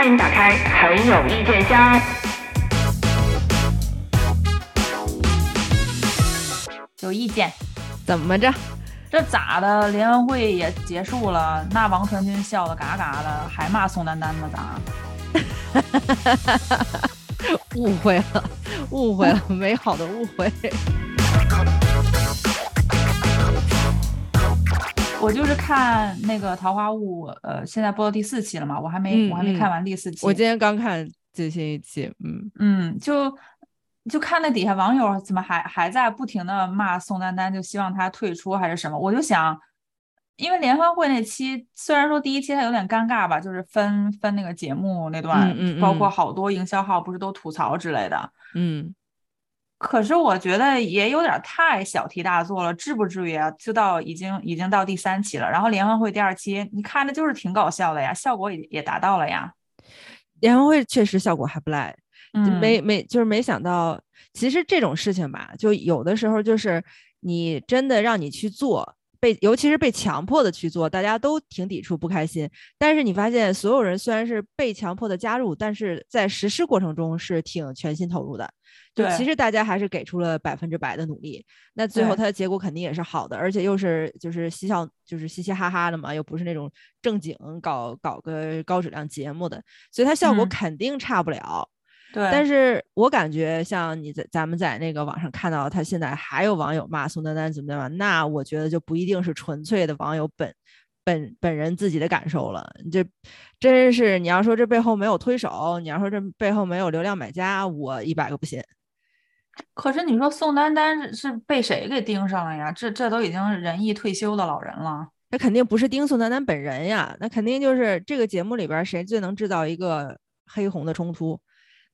欢迎打开很有意见箱。有意见？怎么着？这咋的？联欢会也结束了，那王传君笑的嘎嘎的，还骂宋丹丹呢？咋？误会了，误会了，美好的误会。我就是看那个《桃花坞》，呃，现在播到第四期了嘛，我还没，我还没看完第四期。我今天刚看最新一期，嗯嗯，就就看那底下网友怎么还还在不停的骂宋丹丹，就希望她退出还是什么？我就想，因为联欢会那期虽然说第一期它有点尴尬吧，就是分分那个节目那段，包括好多营销号不是都吐槽之类的，嗯。可是我觉得也有点太小题大做了，至不至于啊，就到已经已经到第三期了，然后联欢会第二期，你看着就是挺搞笑的呀，效果也也达到了呀。联欢会确实效果还不赖，没没就是没想到，其实这种事情吧，就有的时候就是你真的让你去做。被尤其是被强迫的去做，大家都挺抵触不开心。但是你发现，所有人虽然是被强迫的加入，但是在实施过程中是挺全心投入的。就其实大家还是给出了百分之百的努力。那最后它的结果肯定也是好的，而且又是就是嬉笑，就是嘻嘻哈哈的嘛，又不是那种正经搞搞个高质量节目的，所以它效果肯定差不了。对，但是我感觉像你在咱们在那个网上看到他现在还有网友骂宋丹丹怎么怎么，那我觉得就不一定是纯粹的网友本本本人自己的感受了。这真是你要说这背后没有推手，你要说这背后没有流量买家，我一百个不信。可是你说宋丹丹是被谁给盯上了呀？这这都已经仁义退休的老人了，那肯定不是盯宋丹丹本人呀，那肯定就是这个节目里边谁最能制造一个黑红的冲突。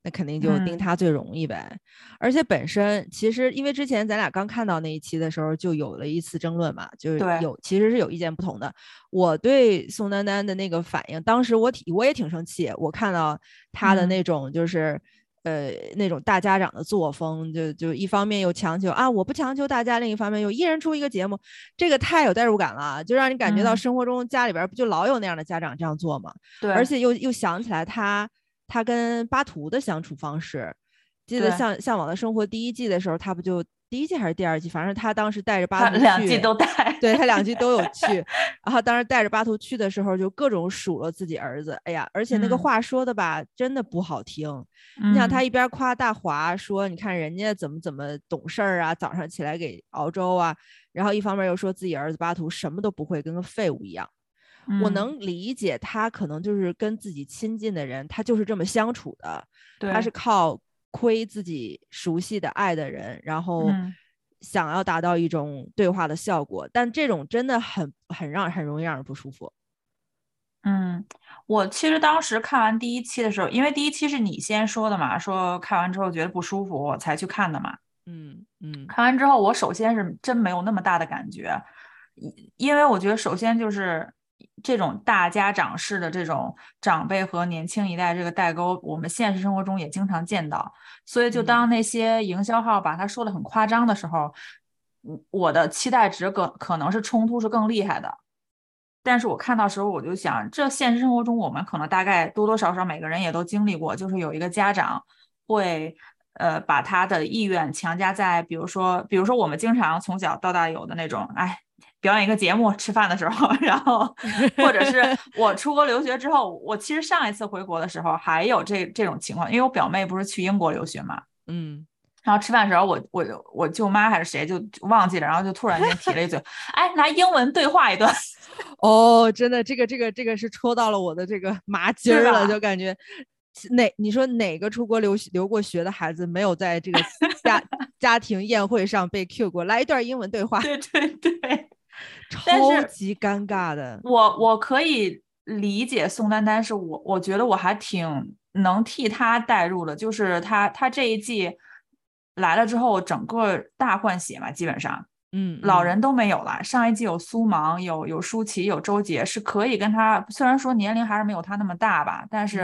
那肯定就盯他最容易呗，而且本身其实因为之前咱俩刚看到那一期的时候，就有了一次争论嘛，就是有其实是有意见不同的。我对宋丹丹的那个反应，当时我挺我也挺生气，我看到他的那种就是呃那种大家长的作风，就就一方面又强求啊我不强求大家，另一方面又一人出一个节目，这个太有代入感了，就让你感觉到生活中家里边不就老有那样的家长这样做吗？对，而且又又想起来他。他跟巴图的相处方式，记得向《向往的生活》第一季的时候，他不就第一季还是第二季？反正他当时带着巴图去，两季都带，对他两季都有 去。然后当时带着巴图去的时候，就各种数落自己儿子。哎呀，而且那个话说的吧，真的不好听。你想他一边夸大华说，你看人家怎么怎么懂事儿啊，早上起来给熬粥啊，然后一方面又说自己儿子巴图什么都不会，跟个废物一样。我能理解他可能就是跟自己亲近的人，他就是这么相处的。他是靠亏自己熟悉的爱的人，然后想要达到一种对话的效果。但这种真的很很让很容易让人不舒服。嗯，我其实当时看完第一期的时候，因为第一期是你先说的嘛，说看完之后觉得不舒服，我才去看的嘛。嗯嗯，看完之后，我首先是真没有那么大的感觉，因为我觉得首先就是。这种大家长式的这种长辈和年轻一代这个代沟，我们现实生活中也经常见到。所以，就当那些营销号把他说的很夸张的时候，我的期待值更可能是冲突是更厉害的。但是我看到时候，我就想，这现实生活中我们可能大概多多少少每个人也都经历过，就是有一个家长会呃把他的意愿强加在，比如说，比如说我们经常从小到大有的那种，哎。表演一个节目，吃饭的时候，然后 或者是我出国留学之后，我其实上一次回国的时候还有这这种情况，因为我表妹不是去英国留学嘛，嗯，然后吃饭的时候，我我我舅妈还是谁就忘记了，然后就突然间提了一嘴，哎，拿英文对话一段，哦，真的，这个这个这个是戳到了我的这个麻筋了，就感觉哪你说哪个出国留留过学的孩子没有在这个家家庭宴会上被 Q 过来一段英文对话？对对对。超级尴尬的，我我可以理解宋丹丹，是我我觉得我还挺能替她代入的，就是她她这一季来了之后，整个大换血嘛，基本上，嗯，老人都没有了。上一季有苏芒，有有舒淇，有周杰，是可以跟他，虽然说年龄还是没有他那么大吧，但是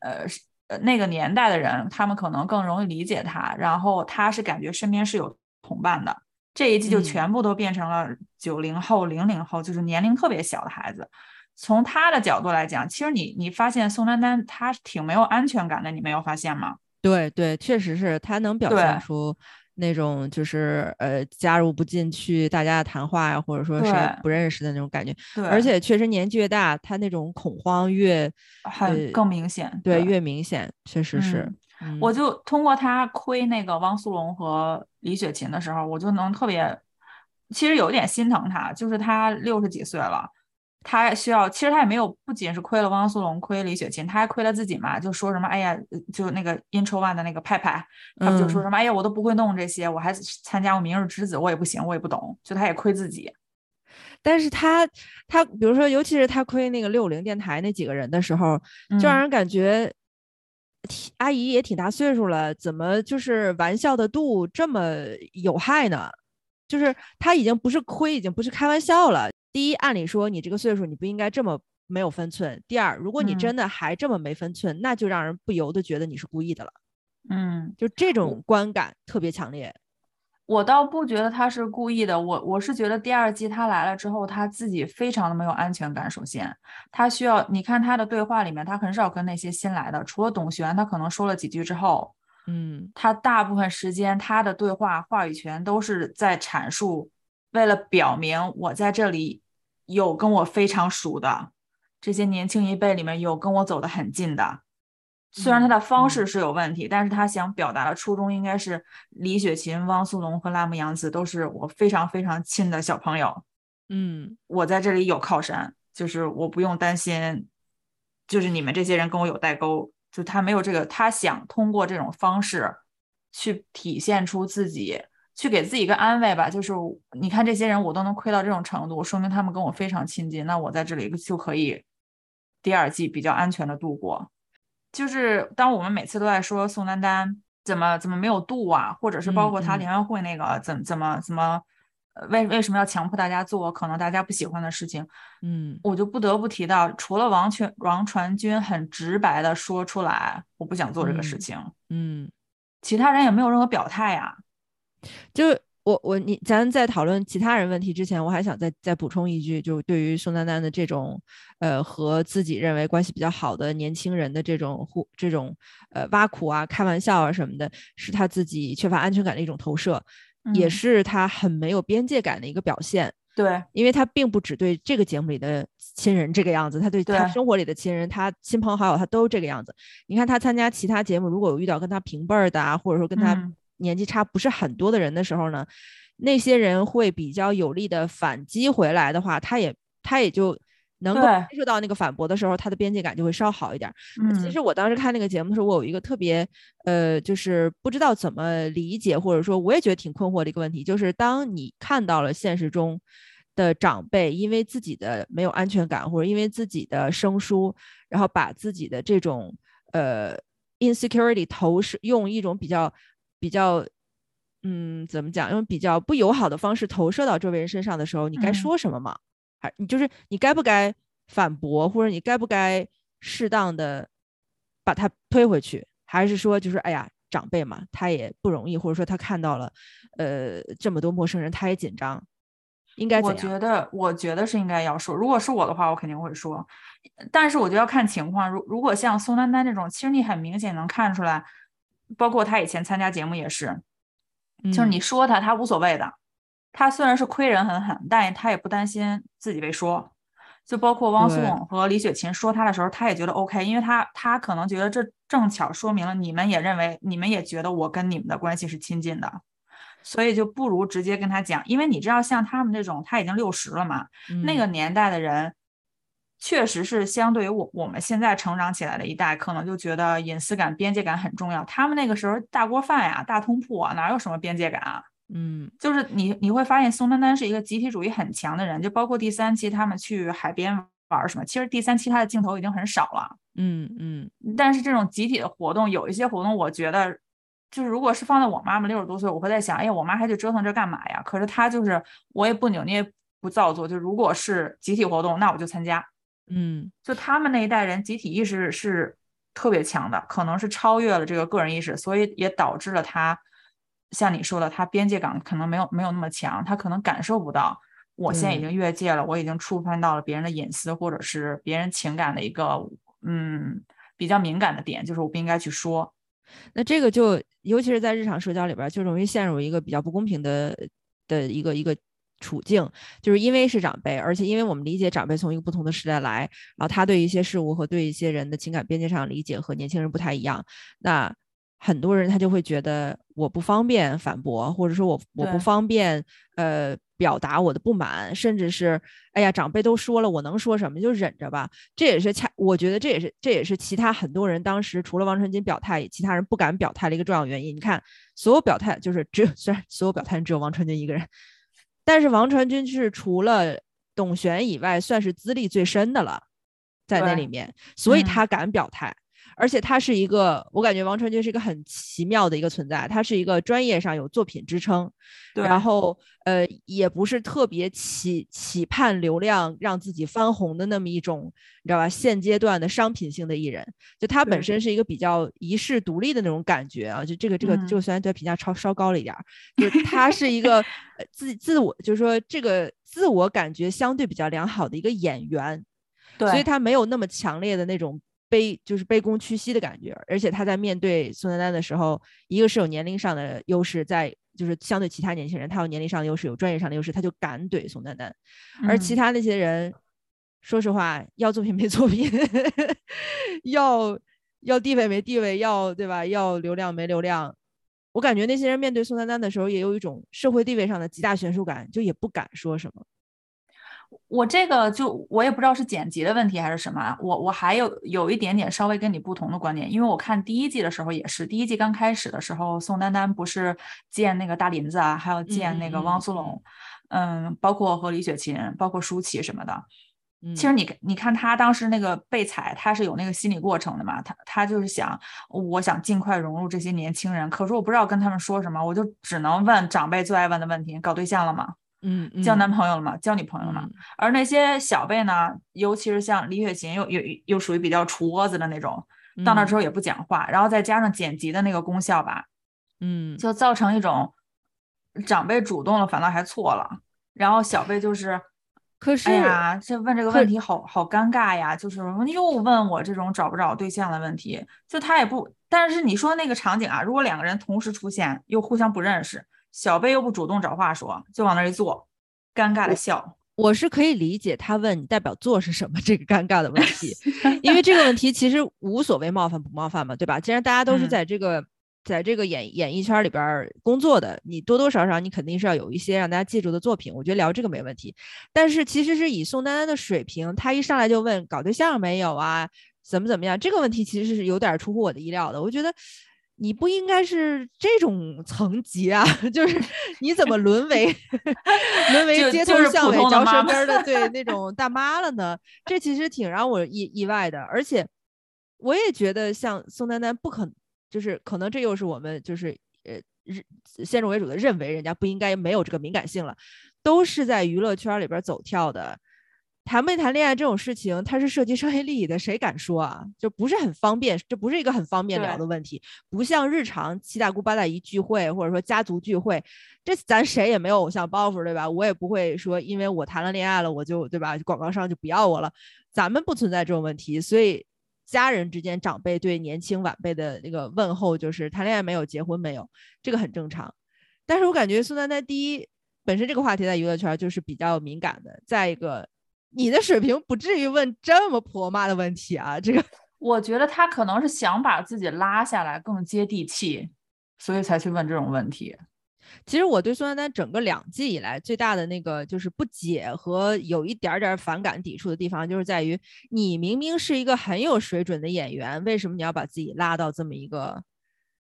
呃呃那个年代的人，他们可能更容易理解他，然后他是感觉身边是有同伴的。这一季就全部都变成了九零后、零零后，就是年龄特别小的孩子，从他的角度来讲，其实你你发现宋丹丹她挺没有安全感的，你没有发现吗？对对，确实是他能表现出那种就是呃加入不进去大家的谈话呀，或者说谁不认识的那种感觉。对，而且确实年纪越大，他那种恐慌越很更明显。对，越明显，确实是。我就通过他亏那个汪苏泷和李雪琴的时候，我就能特别，其实有点心疼他，就是他六十几岁了。他需要，其实他也没有，不仅是亏了汪苏泷，亏李雪琴，他还亏了自己嘛。就说什么，哎呀，就那个 intro one 的那个派派，他们就说什么，哎呀，我都不会弄这些，我还参加过明日之子，我也不行，我也不懂，就他也亏自己。但是他，他比如说，尤其是他亏那个六五零电台那几个人的时候，就让人感觉，阿姨也挺大岁数了，怎么就是玩笑的度这么有害呢？就是他已经不是亏，已经不是开玩笑了。第一，按理说你这个岁数，你不应该这么没有分寸。第二，如果你真的还这么没分寸，那就让人不由得觉得你是故意的了。嗯，就这种观感特别强烈。我倒不觉得他是故意的，我我是觉得第二季他来了之后，他自己非常的没有安全感。首先，他需要你看他的对话里面，他很少跟那些新来的，除了董璇，他可能说了几句之后，嗯，他大部分时间他的对话话语权都是在阐述，为了表明我在这里。有跟我非常熟的这些年轻一辈里面有跟我走得很近的，虽然他的方式是有问题，但是他想表达的初衷应该是李雪琴、汪苏泷和辣目洋子都是我非常非常亲的小朋友。嗯，我在这里有靠山，就是我不用担心，就是你们这些人跟我有代沟，就他没有这个，他想通过这种方式去体现出自己。去给自己一个安慰吧，就是你看这些人我都能亏到这种程度，说明他们跟我非常亲近，那我在这里就可以第二季比较安全的度过。就是当我们每次都在说宋丹丹怎么怎么没有度啊，或者是包括他联欢会那个怎怎么怎么为为什么要强迫大家做可能大家不喜欢的事情，嗯，我就不得不提到，除了王全王传君很直白的说出来我不想做这个事情，嗯，其他人也没有任何表态呀。就我我你咱在讨论其他人问题之前，我还想再再补充一句，就对于宋丹丹的这种呃和自己认为关系比较好的年轻人的这种互这种呃挖苦啊、开玩笑啊什么的，是他自己缺乏安全感的一种投射，也是他很没有边界感的一个表现。对，因为他并不只对这个节目里的亲人这个样子，他对他生活里的亲人、他亲朋好友，他都这个样子。你看他参加其他节目，如果有遇到跟他平辈儿的啊，或者说跟他。年纪差不是很多的人的时候呢，那些人会比较有力的反击回来的话，他也他也就能够接受到那个反驳的时候，他的边界感就会稍好一点。其实我当时看那个节目的时候，我有一个特别呃，就是不知道怎么理解，或者说我也觉得挺困惑的一个问题，就是当你看到了现实中的长辈因为自己的没有安全感，或者因为自己的生疏，然后把自己的这种呃 insecurity 投射用一种比较。比较，嗯，怎么讲？用比较不友好的方式投射到周围人身上的时候，你该说什么吗？还你就是你该不该反驳，或者你该不该适当的把他推回去？还是说，就是哎呀，长辈嘛，他也不容易，或者说他看到了，呃，这么多陌生人，他也紧张，应该？我觉得，我觉得是应该要说。如果是我的话，我肯定会说。但是我觉得要看情况。如如果像宋丹丹这种，其实你很明显能看出来。包括他以前参加节目也是，就是你说他，他无所谓的。他虽然是亏人很狠，但他也不担心自己被说。就包括汪苏泷和李雪琴说他的时候，他也觉得 OK，因为他他可能觉得这正巧说明了你们也认为，你们也觉得我跟你们的关系是亲近的，所以就不如直接跟他讲，因为你知道，像他们这种他已经六十了嘛，那个年代的人。确实是相对于我我们现在成长起来的一代，可能就觉得隐私感、边界感很重要。他们那个时候大锅饭呀、大通铺啊，哪有什么边界感啊？嗯，就是你你会发现宋丹丹是一个集体主义很强的人，就包括第三期他们去海边玩什么，其实第三期他的镜头已经很少了。嗯嗯，但是这种集体的活动，有一些活动，我觉得就是如果是放在我妈妈六十多岁，我会在想，哎呀，我妈还去折腾这干嘛呀？可是她就是我也不扭捏不造作，就如果是集体活动，那我就参加。嗯，就他们那一代人集体意识是特别强的，可能是超越了这个个人意识，所以也导致了他像你说的，他边界感可能没有没有那么强，他可能感受不到我现在已经越界了，我已经触犯到了别人的隐私或者是别人情感的一个嗯比较敏感的点，就是我不应该去说。那这个就尤其是在日常社交里边儿，就容易陷入一个比较不公平的的一个一个处境，就是因为是长辈，而且因为我们理解长辈从一个不同的时代来，然后他对一些事物和对一些人的情感边界上理解和年轻人不太一样，那很多人他就会觉得我不方便反驳，或者说我我不方便呃表达我的不满，甚至是哎呀长辈都说了，我能说什么就忍着吧。这也是恰我觉得这也是这也是其他很多人当时除了王传君表态，其他人不敢表态的一个重要原因。你看，所有表态就是只有 虽然所有表态人只有王传君一个人，但是王传君是除了董璇以外算是资历最深的了，在那里面，所以嗯他敢表态。而且他是一个，我感觉王传君是一个很奇妙的一个存在，他是一个专业上有作品支撑，对，然后呃也不是特别期期盼流量让自己翻红的那么一种，你知道吧？现阶段的商品性的艺人，就他本身是一个比较遗世独立的那种感觉啊，就这个这个嗯。这个虽然对他评价超稍高了一点儿，就他是一个呃自自我，就是说这个自我感觉相对比较良好的一个演员，对，所以他没有那么强烈的那种卑，就是卑躬屈膝的感觉。而且他在面对宋丹丹的时候，一个是有年龄上的优势，在就是相对其他年轻人，他有年龄上的优势，有专业上的优势，他就敢怼宋丹丹。而其嗯他那些人，说实话，要作品没作品，要要地位没地位，要对吧？要流量没流量。我感觉那些人面对宋丹丹的时候，也有一种社会地位上的极大悬殊感，就也不敢说什么。我这个就我也不知道是剪辑的问题还是什么啊，我我还有有一点点稍微跟你不同的观点，因为我看第一季的时候也是，第一季刚开始的时候，宋丹丹不是见那个大林子啊，还有见那个汪苏泷，嗯，包括和李雪琴，包括舒淇什么的。嗯，其实你你看他当时那个被踩，他是有那个心理过程的嘛，他他就是想，我想尽快融入这些年轻人，可是我不知道跟他们说什么，我就只能问长辈最爱问的问题：搞对象了吗？嗯嗯交男朋友了嘛？交女朋友了嘛？嗯而那些小辈呢，尤其是像李雪琴，又又又属于比较杵窝子的那种，到那之后也不讲话，然后再加上剪辑的那个功效吧，嗯，就造成一种长辈主动了反倒还错了，然后小辈就是。可是哎呀，这问这个问题好好尴尬呀！就是又问我这种找不找对象的问题，就他也不，但是你说那个场景啊，如果两个人同时出现，又互相不认识，小贝又不主动找话说，就往那儿一坐，尴尬的笑。我是可以理解他问你代表作是什么这个尴尬的问题，因为这个问题其实无所谓冒犯不冒犯嘛，对吧？既然大家都是嗯在这个、在这个演演艺圈里边儿工作的，你多多少少你肯定是要有一些让大家记住的作品，我觉得聊这个没问题。但是其实是以宋丹丹的水平，她一上来就问搞对象没有啊，怎么怎么样，这个问题其实是有点儿出乎我的意料的。我觉得你不应该是这种层级啊，就是你怎么沦 为沦为街头巷尾嚼舌根儿的对 那种大妈了呢？这其实挺让我意意外的，而且我也觉得像宋丹丹不可，就是可能这又是我们就是呃日先入为主的认为人家不应该没有这个敏感性了，都是在娱乐圈里边走跳的。谈没谈恋爱这种事情，它是涉及商业利益的，谁敢说啊？就不是很方便，这不是一个很方便聊的问题，不像日常七大姑八大姨聚会或者说家族聚会，这咱谁也没有偶像包袱，对吧？我也不会说因为我谈了恋爱了，我就对吧？广告商就不要我了，咱们不存在这种问题，所以家人之间长辈对年轻晚辈的那个问候就是谈恋爱没有，结婚没有，这个很正常。但是我感觉宋丹丹第一本身这个话题在娱乐圈就是比较敏感的，再一个。你的水平不至于问这么婆妈的问题啊！这个，我觉得他可能是想把自己拉下来，更接地气，所以才去问这种问题。其实我对宋丹丹整个两季以来最大的那个就是不解和有一点点反感抵触的地方，就是在于你明明是一个很有水准的演员，为什么你要把自己拉到这么一个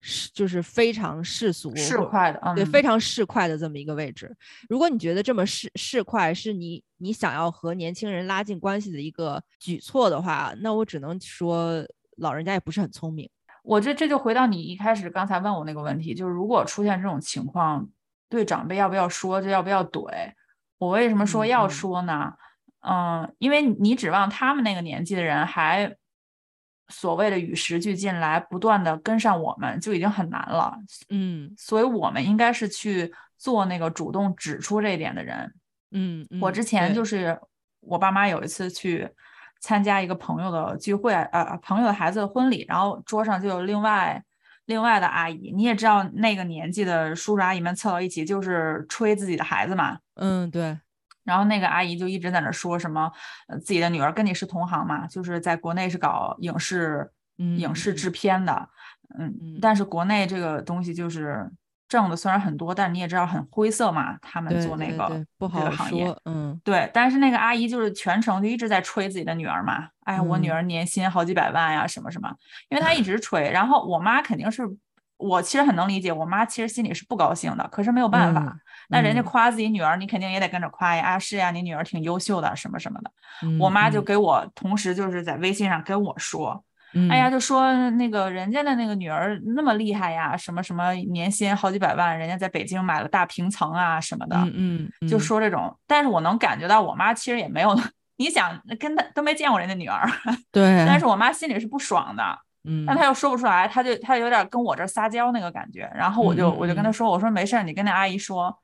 是就是非常世俗、市侩的，嗯，对，非常市侩的这么一个位置。如果你觉得这么市市侩是你你想要和年轻人拉近关系的一个举措的话，那我只能说老人家也不是很聪明。我这这就回到你一开始刚才问我那个问题，就是如果出现这种情况，对长辈要不要说，就要不要怼？我为什么说要嗯嗯说呢？嗯，因为你指望他们那个年纪的人还所谓的与时俱进来，不断的跟上我们，就已经很难了。嗯所以我们应该是去做那个主动指出这一点的人。嗯，我之前就是我爸妈有一次去参加一个朋友的聚会，呃，朋友的孩子的婚礼，然后桌上就有另外另外的阿姨，你也知道那个年纪的叔叔阿姨们凑到一起就是吹自己的孩子嘛，嗯对，然后那个阿姨就一直在那说什么，呃，自己的女儿跟你是同行嘛，就是在国内是搞影视影视制片的，嗯嗯，但是国内这个东西就是挣的虽然很多，但是你也知道很灰色嘛，他们做那个对对不这好个行业。嗯。对，但是那个阿姨就是全程就一直在吹自己的女儿嘛，哎，我女嗯。儿年薪好几百万呀，什么什么，因为她一直吹，然后我妈肯定是，我其实很能理解，我妈其实心里是不高兴的，可是没有办法，嗯那人家嗯。夸自己女儿，你肯定也得跟着夸呀，啊是呀，你女儿挺优秀的，什么什么的，我妈就给我同时就是在微信上跟我说，哎呀，嗯。就说那个人家的那个女儿那么厉害呀，什么什么年薪好几百万，人家在北京买了大平层啊什么的，嗯嗯，就嗯。说这种。但是我能感觉到我妈其实也没有，你想跟她都没见过人家女儿，对，但是我妈心里是不爽的，嗯。但她又说不出来，她就她有点跟我这撒娇那个感觉。然后我就我就跟她说，我说没事儿，你跟那阿姨说。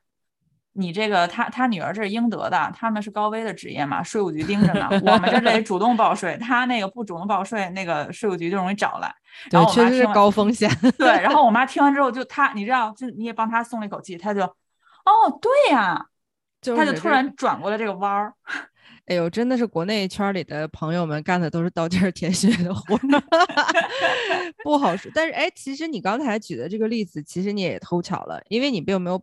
你这个他他女儿这是应得的，他们是高危的职业嘛，税务局盯着呢。我们这得主动报税，他那个不主动报税，那个税务局就容易找来。然对，确实是后我妈听完高风险，对，然后我妈 听完之后就她，你知道，就你也帮她松了一口气，她就，哦，对呀，就她就突然转过了这个弯儿。哎呦，真的是国内圈儿里的朋友们干的都是刀尖儿舔血的活儿，不好说。但是哎，其实你刚才举的这个例子，其实你也偷巧了，因为你并没有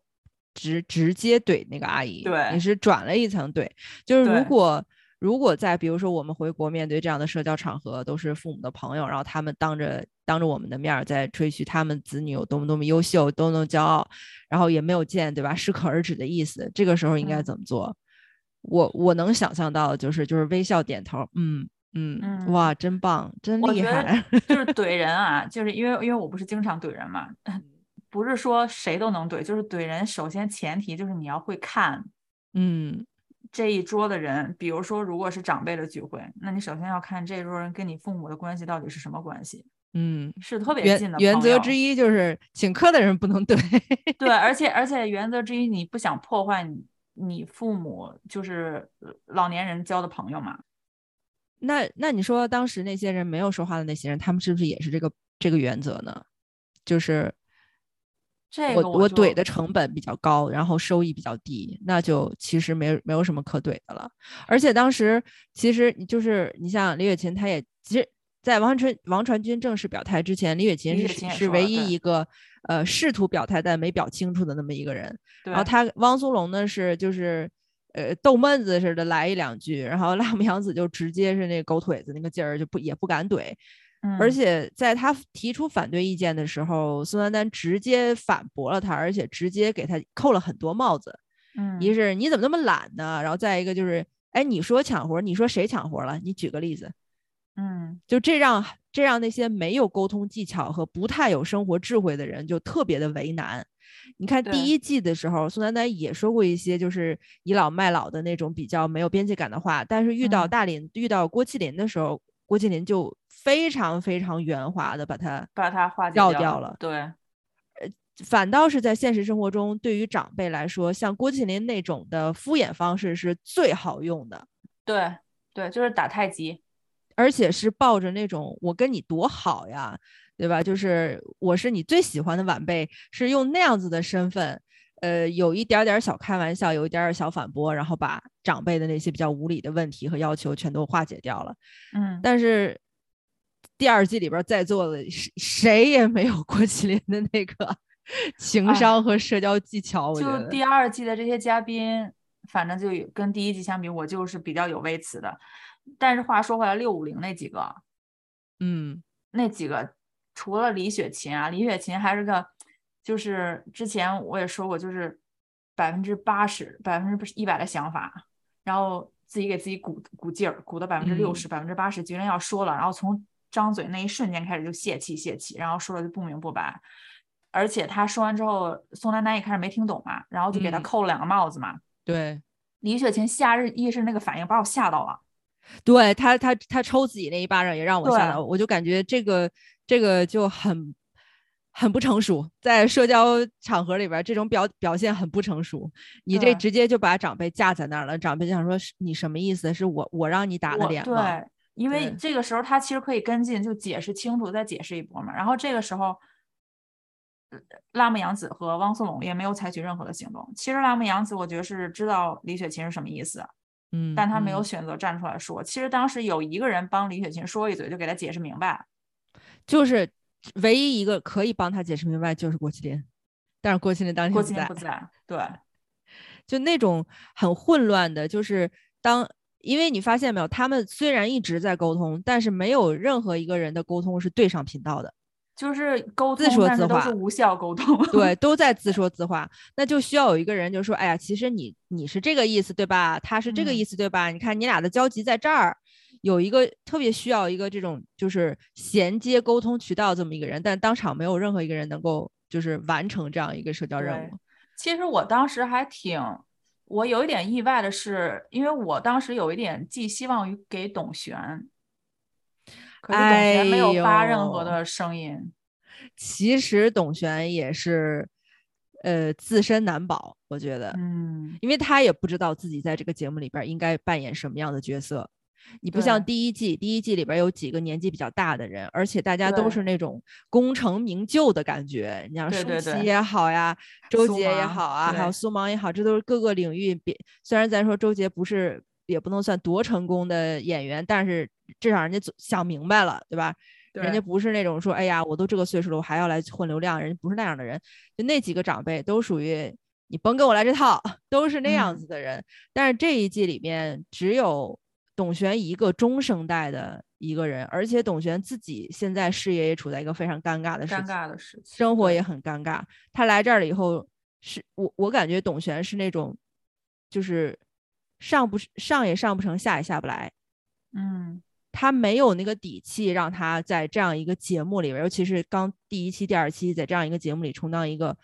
直直接怼那个阿姨，对你是转了一层怼。就是如果如果在比如说我们回国面对这样的社交场合，都是父母的朋友，然后他们当着当着我们的面儿在吹嘘他们子女有多么多么优秀，多么骄傲，然后也没有见对吧适可而止的意思，这个时候应该嗯怎么做？我我能想象到的就是就是微笑点头，嗯嗯，嗯哇，真棒，真厉害，就是怼人啊，就是因为因为我不是经常怼人嘛，不是说谁都能怼，就是怼人，首先前提就是你要会看嗯这一桌的人，比如说如果是长辈的聚会，那你首先要看这一桌人跟你父母的关系到底是什么关系，嗯。是特别近的原则之一就是请客的人不能怼，对，而且 而且原则之一，你不想破坏你你父母就是呃老年人交的朋友嘛？那那你说当时那些人没有说话的那些人，他们是不是也是这个这个原则呢？就是我这个就我怼的成本比较高，然后收益比较低，那就其实没没有什么可怼的了。而且当时其实你就是你像李雪琴，她也其实，在王传王传君正式表态之前，李雪琴是是唯一一个呃试图表态但没表清楚的那么一个人。然后他汪苏泷呢是就是呃逗闷子似的来一两句，然后 辣目洋子就直接是那狗腿子那个劲儿就不也不敢怼，而嗯且在他提出反对意见的时候，宋丹丹直接反驳了他，而且直接给他扣了很多帽子。嗯一是你怎么那么懒呢？然后再一个就是，哎，你说抢活儿，你说谁抢活儿了？你举个例子。嗯就这让这让那些没有沟通技巧和不太有生活智慧的人就特别的为难。你看第一季的时候，宋丹丹也说过一些就是倚老卖老的那种比较没有边界感的话，但是遇到嗯大林、遇到郭麒麟的时候，郭麒麟就非常非常圆滑的把它把它化解掉绕掉了。对，反倒是在现实生活中，对于长辈来说，像郭麒麟那种的敷衍方式是最好用的。对对，就是打太极。而且是抱着那种我跟你多好呀，对吧？就是我是你最喜欢的晚辈，是用那样子的身份，呃，有一点儿点儿小开玩笑，有一点点儿小反驳，然后把长辈的那些比较无理的问题和要求全都化解掉了。嗯，但是第二季里边儿在座的谁谁也没有郭麒麟的那个 情哎商和社交技巧，就。第二季的这些嘉宾，反正就有跟第一季相比，我就是比较有微词的。但是话说回来，六五零那几个，嗯那几个除了李雪琴啊，李雪琴还是个，就是之前我也说过，就是百分之八十、百分之一百的想法，然后自己给自己鼓鼓劲儿，鼓到百分之六十、百分之八十，决定要说了，然后从张嘴那一瞬间开始就泄气泄气，然后说的就不明不白。而且他说完之后，宋丹丹一开始没听懂嘛，然后就给他嗯扣了两个帽子嘛。对李雪琴下日意识那个反应把我吓到了。对，他他他抽自己那一巴掌也让我吓到，我就感觉这个这个就很很不成熟，在社交场合里边，这种表表现很不成熟。你这直接就把长辈架在那儿了，长辈就想说你什么意思？是我我让你打的脸吗？对，因为这个时候他其实可以跟进，就解释清楚，再解释一波嘛。然后这个时候，呃拉木阳子和汪苏泷也没有采取任何的行动。其实拉木阳子我觉得是知道李雪琴是什么意思，嗯，但他没有嗯选择站出来说。其实当时有一个人帮李雪琴说一嘴，就给他解释明白。就是唯一一个可以帮他解释明白就是郭麒麟，但是郭麒麟当天郭麒麟不在，对，就那种很混乱的，就是当因为你发现没有，他们虽然一直在沟通，但是没有任何一个人的沟通是对上频道的，就是沟自通，说自话是无效沟通。对，都在自说自话，那就需要有一个人就说，哎呀，其实你你是这个意思对吧？他是这个嗯意思对吧？你看你俩的交集在这儿，有一个特别需要一个这种就是衔接沟通渠道这么一个人，但当场没有任何一个人能够就是完成这样一个社交任务。其实我当时还挺，我有一点意外的是，因为我当时有一点寄希望于给董璇，可是董璇没有发任何的声音。其实董璇也是，呃，自身难保，我觉得，嗯，因为他也不知道自己在这个节目里边应该扮演什么样的角色。你不像第一季，第一季里边有几个年纪比较大的人，而且大家都是那种功成名就的感觉。你像舒淇也好呀，周杰也好啊，还有苏芒也好，这都是各个领域别。虽然咱说周杰不是，也不能算多成功的演员，但是至少人家总想明白了，对吧？人家不是那种说，哎呀，我都这个岁数了，我还要来混流量，人家不是那样的人。就那几个长辈都属于你甭跟我来这套，都是那样嗯子的人。但是这一季里面只有董璇一个中生代的一个人，而且董璇自己现在事业也处在一个非常尴尬的时尴期，尬的事情，生活也很尴尬。他来这儿了以后，是我我感觉董璇是那种，就是上不上也上不成，下也下不来。嗯，他没有那个底气，让他在这样一个节目里边，尤其是刚第一期、第二期，在这样一个节目里充当一个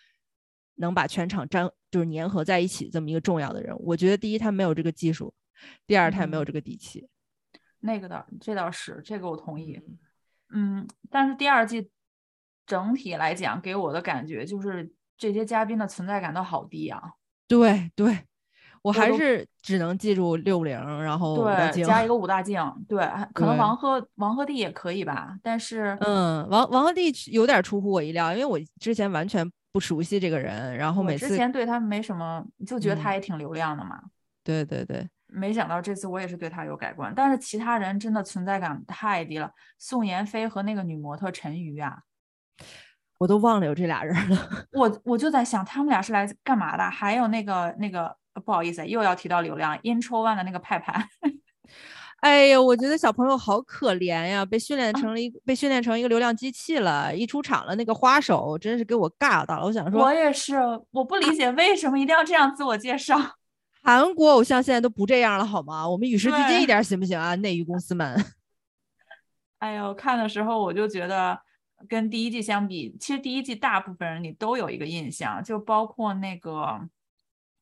能把全场粘就是粘合在一起这么一个重要的人物。我觉得第一他没有这个技术，第二他也没有嗯这个底气。那个倒这倒是，这个我同意。嗯嗯，但是第二季整体来讲给我的感觉就是这些嘉宾的存在感都好低啊。对对，我还是只能记住六零，然后对，加一个武大靖，对，可能王鹤王鹤棣也可以吧，但是嗯，王王鹤棣有点出乎我意料，因为我之前完全不熟悉这个人，然后每次之前对他没什么，就觉得他嗯也挺流量的嘛。对对对，没想到这次我也是对他有改观，但是其他人真的存在感太低了。宋妍霏和那个女模特陈瑜啊，我都忘了有这俩人了。我我就在想他们俩是来干嘛的？还有那个那个呃不好意思，又要提到流量，Intro One 的那个派派，哎呀，我觉得小朋友好可怜呀，被训练成了一被训练成一个流量机器了。一出场了，那个花手真是给我尬到了。我想说我，也是，我不理解为什么一定要这样自我介绍。韩国偶像现在都不这样了好吗？我们与时俱进一点行不行啊？内娱公司们。哎呦，看的时候我就觉得跟第一季相比，其实第一季大部分人你都有一个印象，就包括那个，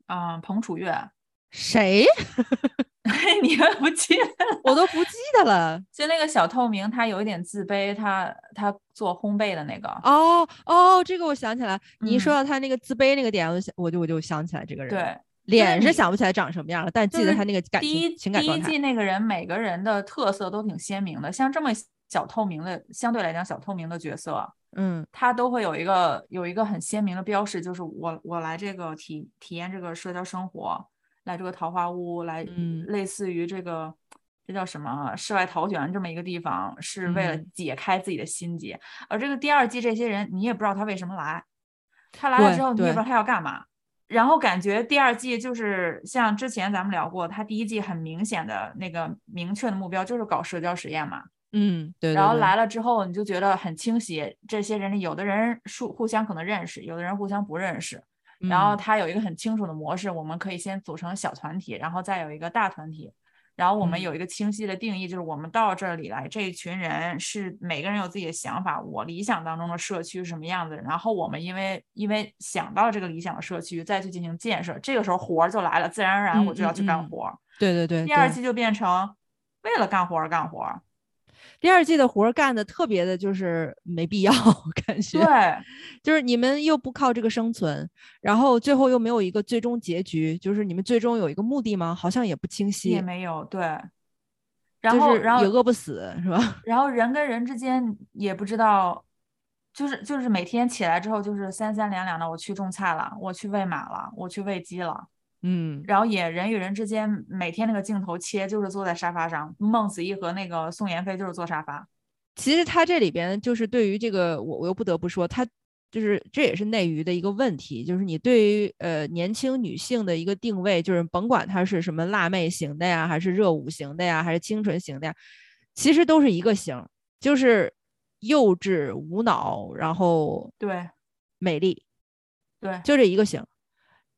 嗯、彭楚月，谁？你还不记得？我都不记得了。就那个小透明，他有一点自卑，他他做烘焙的那个，哦哦，这个我想起来，你一说嗯到他那个自卑那个点，我就想我就我就想起来这个人。，对，脸是想不起来长什么样了，但记得他那个感第情一第一。季那个人，每个人的特色都挺鲜明的，像这么小透明的，相对来讲小透明的角色，嗯他都会有一个有一个很鲜明的标识，就是我我来这个体体验这个社交生活，来这个桃花坞，来嗯类似于这个这叫什么世外桃源这么一个地方，是为了嗯解开自己的心结。而这个第二季这些人，你也不知道他为什么来，他来了之后你也不知道他要干嘛。然后感觉第二季就是像之前咱们聊过，他第一季很明显的那个明确的目标就是搞社交实验嘛。嗯，对对对然后来了之后，你就觉得很清晰，这些人里有的人互互相可能认识，有的人互相不认识。然后嗯他有一个很清楚的模式，我们可以先组成小团体，然后再有一个大团体。然后我们嗯有一个清晰的定义，就是我们到这里来，这一群人是每个人有自己的想法。我理想当中的社区是什么样子？然后我们因为因为想到这个理想的社区，再去进行建设，这个时候活儿就来了，自然而然嗯我就要去干活儿。对对对，对第二期就变成为了干活而干活儿。第二季的活儿干的特别的，就是没必要，感觉对，就是你们又不靠这个生存，然后最后又没有一个最终结局，就是你们最终有一个目的吗？好像也不清晰，也没有对。然后，然后也饿不死，是吧？然后人跟人之间也不知道，就是就是每天起来之后就是三三两两的，我去种菜了，我去喂马了，我去喂鸡了，嗯，然后也人与人之间每天那个镜头切就是坐在沙发上，孟子义和那个宋妍霏就是坐沙发，其实他这里边就是对于这个，我我又不得不说，他就是这也是内娱的一个问题，就是你对于呃年轻女性的一个定位，就是甭管她是什么辣妹型的呀，还是热舞型的呀，还是清纯型的呀，其实都是一个型，就是幼稚无脑，然后对。美丽，对。就这一个型，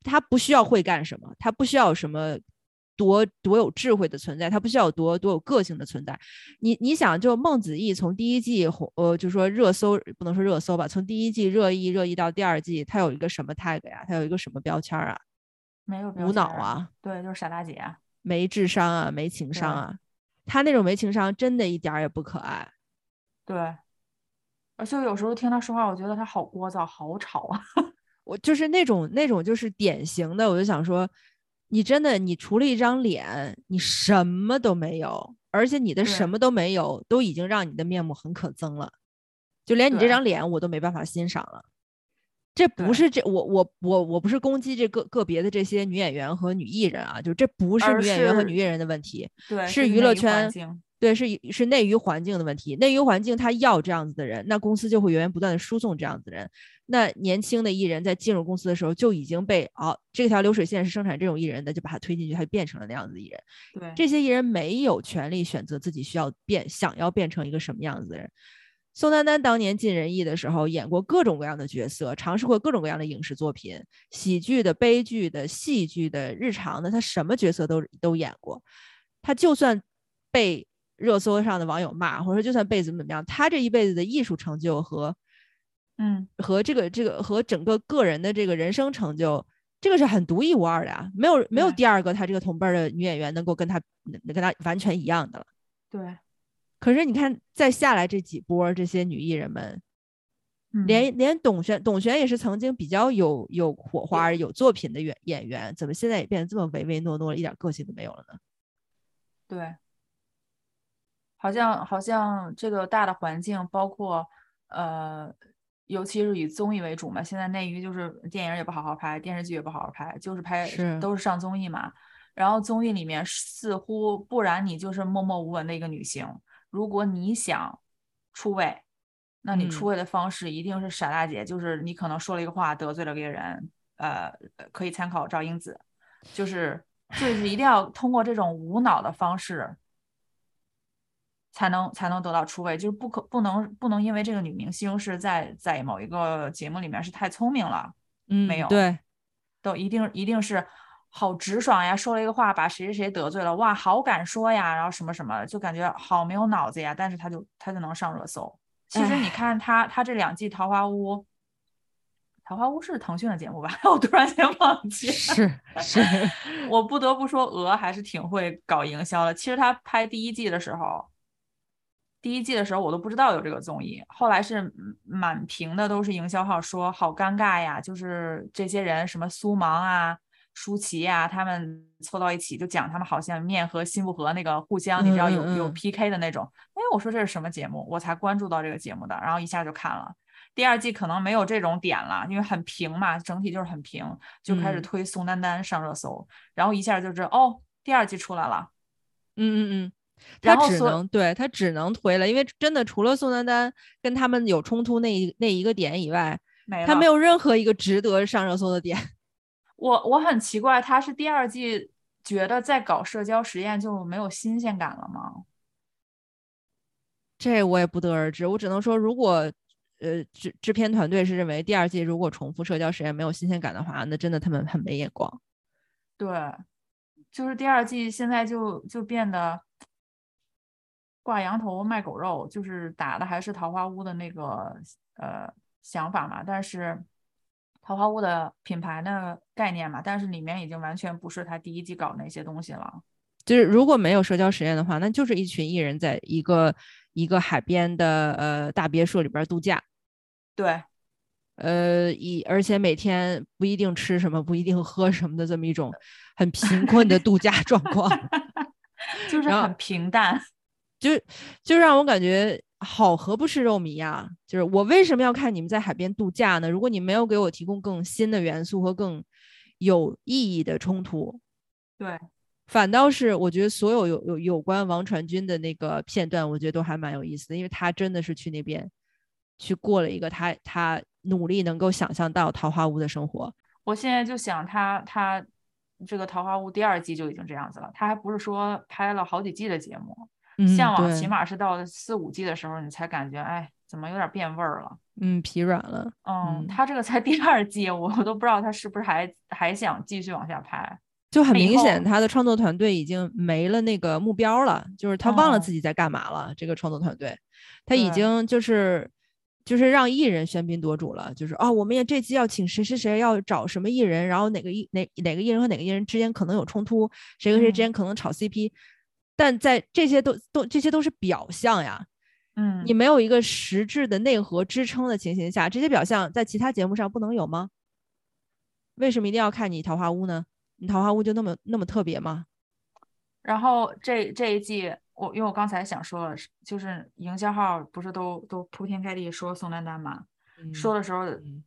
她不需要会干什么，他不需要什么多多有智慧的存在，他不需要多多有个性的存在。你你想，就孟子义从第一季红，呃，就说热搜不能说热搜吧，从第一季热议热议到第二季，他有一个什么 tag 呀？他有一个什么标签啊？没有标无脑，啊，对，就是傻大姐，没智商啊，没情商啊。他那种没情商，真的一点儿也不可爱。对。而且有时候听他说话，我觉得他好聒噪，好吵啊。我就是那种那种就是典型的，我就想说，你真的你除了一张脸，你什么都没有，而且你的什么都没有，都已经让你的面目很可憎了，就连你这张脸我都没办法欣赏了。这不是这我我我我不是攻击这个个别的这些女演员和女艺人啊，就这不是女演员和女艺人的问题，对，是娱乐圈对，是是内娱环境的问题。内娱环境他要这样子的人，那公司就会源源不断的输送这样子的人。那年轻的艺人在进入公司的时候就已经被哦、这条流水线是生产这种艺人的，就把他推进去，他就变成了那样子的艺人。对这些艺人没有权利选择自己需要变，想要变成一个什么样子的人。宋丹丹当年进人艺的时候，演过各种各样的角色，尝试过各种各样的影视作品，喜剧的、悲剧的、戏剧的、日常的，她什么角色都都演过。她就算被热搜上的网友骂，或者说就算被怎么怎么样，她这一辈子的艺术成就和嗯，和这个这个和整个个人的这个人生成就，这个是很独一无二的啊，没有没有第二个他这个同辈儿的女演员能够跟他能跟他完全一样的了。对，可是你看，再下来这几波这些女艺人们，嗯。连连董璇，董璇也是曾经比较有有火花、有作品的演演员，怎么现在也变得这么唯唯诺诺，一点个性都没有了呢？对，好像好像这个大的环境，包括呃，尤其是以综艺为主嘛。现在内娱就是电影也不好好拍，电视剧也不好好拍，就是拍是都是上综艺嘛。然后综艺里面似乎不然你就是默默无闻的一个女星，如果你想出位，那你出嗯位的方式一定是傻大姐，就是你可能说了一个话得罪了别人，呃，可以参考赵英子，就是就是一定要通过这种无脑的方式，才能才能得到出位，就是不可不能不能因为这个女明星是在在某一个节目里面是太聪明了，嗯，没有对，都一定一定是好直爽呀，说了一个话把谁谁谁得罪了，哇，好敢说呀，然后什么什么，就感觉好没有脑子呀，但是他就他就能上热搜。其实你看他他这两季《桃花坞》，《桃花坞》是腾讯的节目吧？我突然间忘记了。是是，我不得不说，鹅还是挺会搞营销的。其实他拍第一季的时候，第一季的时候我都不知道有这个综艺，后来是嗯满屏的都是营销号说好尴尬呀，就是这些人什么苏芒啊、舒淇呀，他们凑到一起就讲他们好像面和心不和那个互相，你知道有有 PK 的那种。哎，我说这是什么节目？我才关注到这个节目的，然后一下就看了。第二季可能没有这种点了，因为很平嘛，整体就是很平，就开始嗯推宋丹丹上热搜，然后一下就是哦，第二季出来了。嗯嗯嗯。他只能对他只能推了，因为真的除了宋丹丹跟他们有冲突那一那一个点以外，没。他没有任何一个值得上热搜的点。我我很奇怪，他是第二季觉得在搞社交实验就没有新鲜感了吗？这我也不得而知，我只能说，如果呃制制片团队是认为第二季如果重复社交实验没有新鲜感的话，那真的他们很没眼光。对，就是第二季现在就就变得挂羊头卖狗肉，就是打的还是桃花坞的那个呃想法嘛，但是桃花坞的品牌的概念嘛，但是里面已经完全不是他第一季搞那些东西了。就是如果没有社交实验的话，那就是一群艺人在一个一个海边的呃大别墅里边度假，对，呃，一而且每天不一定吃什么，不一定喝什么的这么一种很贫困的度假状况，就是很平淡。就就让我感觉好何不吃肉糜呀？就是我为什么要看你们在海边度假呢？如果你没有给我提供更新的元素和更有意义的冲突，对，反倒是我觉得所有有有有关王传君的那个片段，我觉得都还蛮有意思的，因为他真的是去那边去过了一个他他努力能够想象到桃花坞的生活。我现在就想他他这个《桃花坞》第二季就已经这样子了，他还不是说拍了好几季的节目，嗯，向往起码是到了四五季的时候，你才感觉哎，怎么有点变味儿了。嗯疲软了。嗯，嗯他这个才第二季，我都不知道他是不是还还想继续往下拍。就很明显，他的创作团队已经没了那个目标了，就是他忘了哦自己在干嘛了。这个创作团队，他已经就是就是让艺人喧宾夺主了，就是哦，我们也这期要请谁谁谁，要找什么艺人，然后哪个艺哪哪个艺人和哪个艺人之间可能有冲突，谁和谁之嗯间可能炒 CP，、但在这些都都这些都是表象呀，嗯，你没有一个实质的内核支撑的情形下，这些表象在其他节目上不能有吗？为什么一定要看你《桃花坞》呢？你《桃花坞》就那么那么特别吗？然后这这一季，我因为我刚才想说了，是就是营销号不是都都铺天盖地说宋丹丹嘛，说的时候，嗯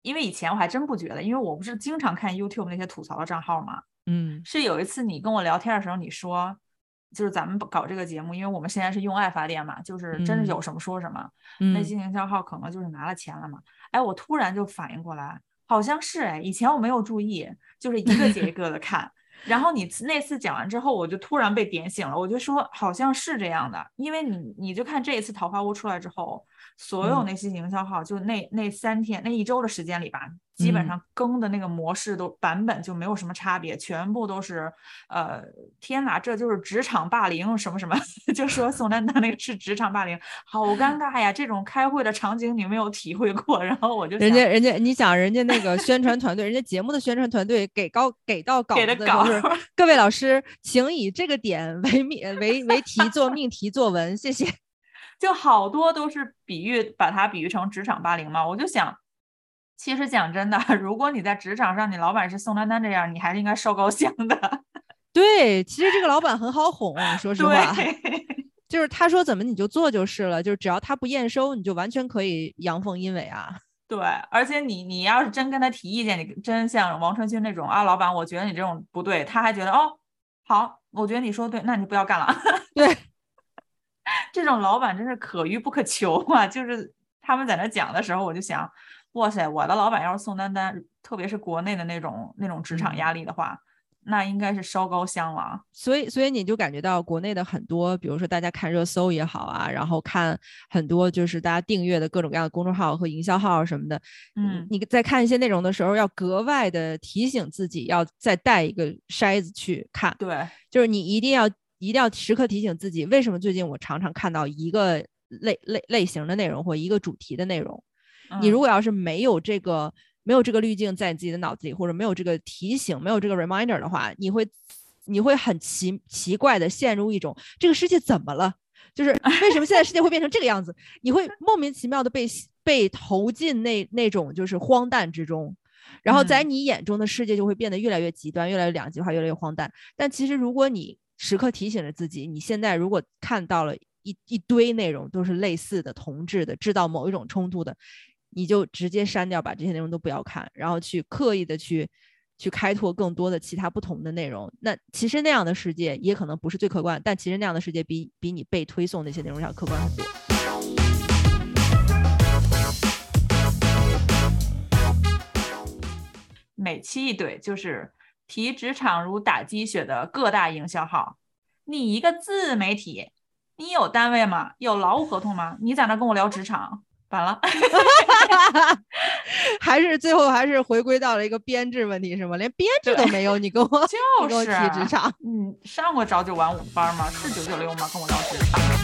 因为以前我还真不觉得，因为我不是经常看 YouTube 那些吐槽的账号嘛，嗯是有一次你跟我聊天的时候，你说就是咱们搞这个节目，因为我们现在是用爱发电嘛，就是真是有嗯什么说什么，嗯，那些营销号可能就是拿了钱了嘛。哎，我突然就反应过来，好像是哎，以前我没有注意，就是一个接一个的看。然后你那次讲完之后，我就突然被点醒了，我就说好像是这样的，因为你你就看这一次《桃花坞》出来之后，所有嗯那些营销号，就那那三天那一周的时间里吧，基本嗯上更的那个模式都版本就没有什么差别，全部都是呃，天哪，这就是职场霸凌什么什么，就说宋丹丹那个是职场霸凌，好尴尬呀！这种开会的场景你没有体会过，然后我就人家人家，你想人家那个宣传团队，人家节目的宣传团队给高给到稿给的稿子的都是各位老师，请以这个点为命为为题做命题作文，谢谢。就好多都是比喻，把它比喻成职场霸凌嘛。我就想，其实讲真的，如果你在职场上，你老板是宋丹丹这样，你还是应该烧高香的。对，其实这个老板很好哄，说实话，就是他说怎么你就做就是了，就是只要他不验收，你就完全可以阳奉阴违啊。对，而且你你要是真跟他提意见，你真像王传君那种啊，老板，我觉得你这种不对，他还觉得哦好，我觉得你说对，那你不要干了。对，这种老板真是可遇不可求啊！就是他们在那讲的时候，我就想，哇塞，我的老板要是宋丹丹，特别是国内的那种那种职场嗯压力的话，那应该是烧高香了啊。所以，所以你就感觉到国内的很多，比如说大家看热搜也好啊，然后看很多就是大家订阅的各种各样的公众号和营销号什么的，嗯你在看一些内容的时候，要格外的提醒自己，要再带一个筛子去看，对，就是你一定要一定要时刻提醒自己，为什么最近我常常看到一个类类类型的内容或一个主题的内容，你如嗯果要是没有这个没有这个滤镜在你自己的脑子里，或者没有这个提醒，没有这个 reminder 的话，你会你会很奇奇怪的陷入一种这个世界怎么了？就是 为什么现在世界会变成这个样子？你会莫名其妙的被被投进那那种就是荒诞之中，然后在嗯你眼中的世界就会变得越来越极端，越来越两极化，越来越荒诞。但其实如果你时刻提醒着自己，你现在如果看到了一一堆内容都是类似的、同质的，制造某一种冲突的，你就直接删掉，把这些内容都不要看，然后去刻意的去去开拓更多的其他不同的内容。那其实那样的世界也可能不是最客观，但其实那样的世界比比你被推送那些内容要客观很多。每期一怼，就是提职场如打鸡血的各大营销号。你一个自媒体，你有单位吗？有劳务合同吗？你在那跟我聊职场，完了。还是最后还是回归到了一个编制问题，是吗？连编制都没有，你跟我就是啊提职场。嗯，上过朝九晚五班吗？是九九六吗？跟我聊职场。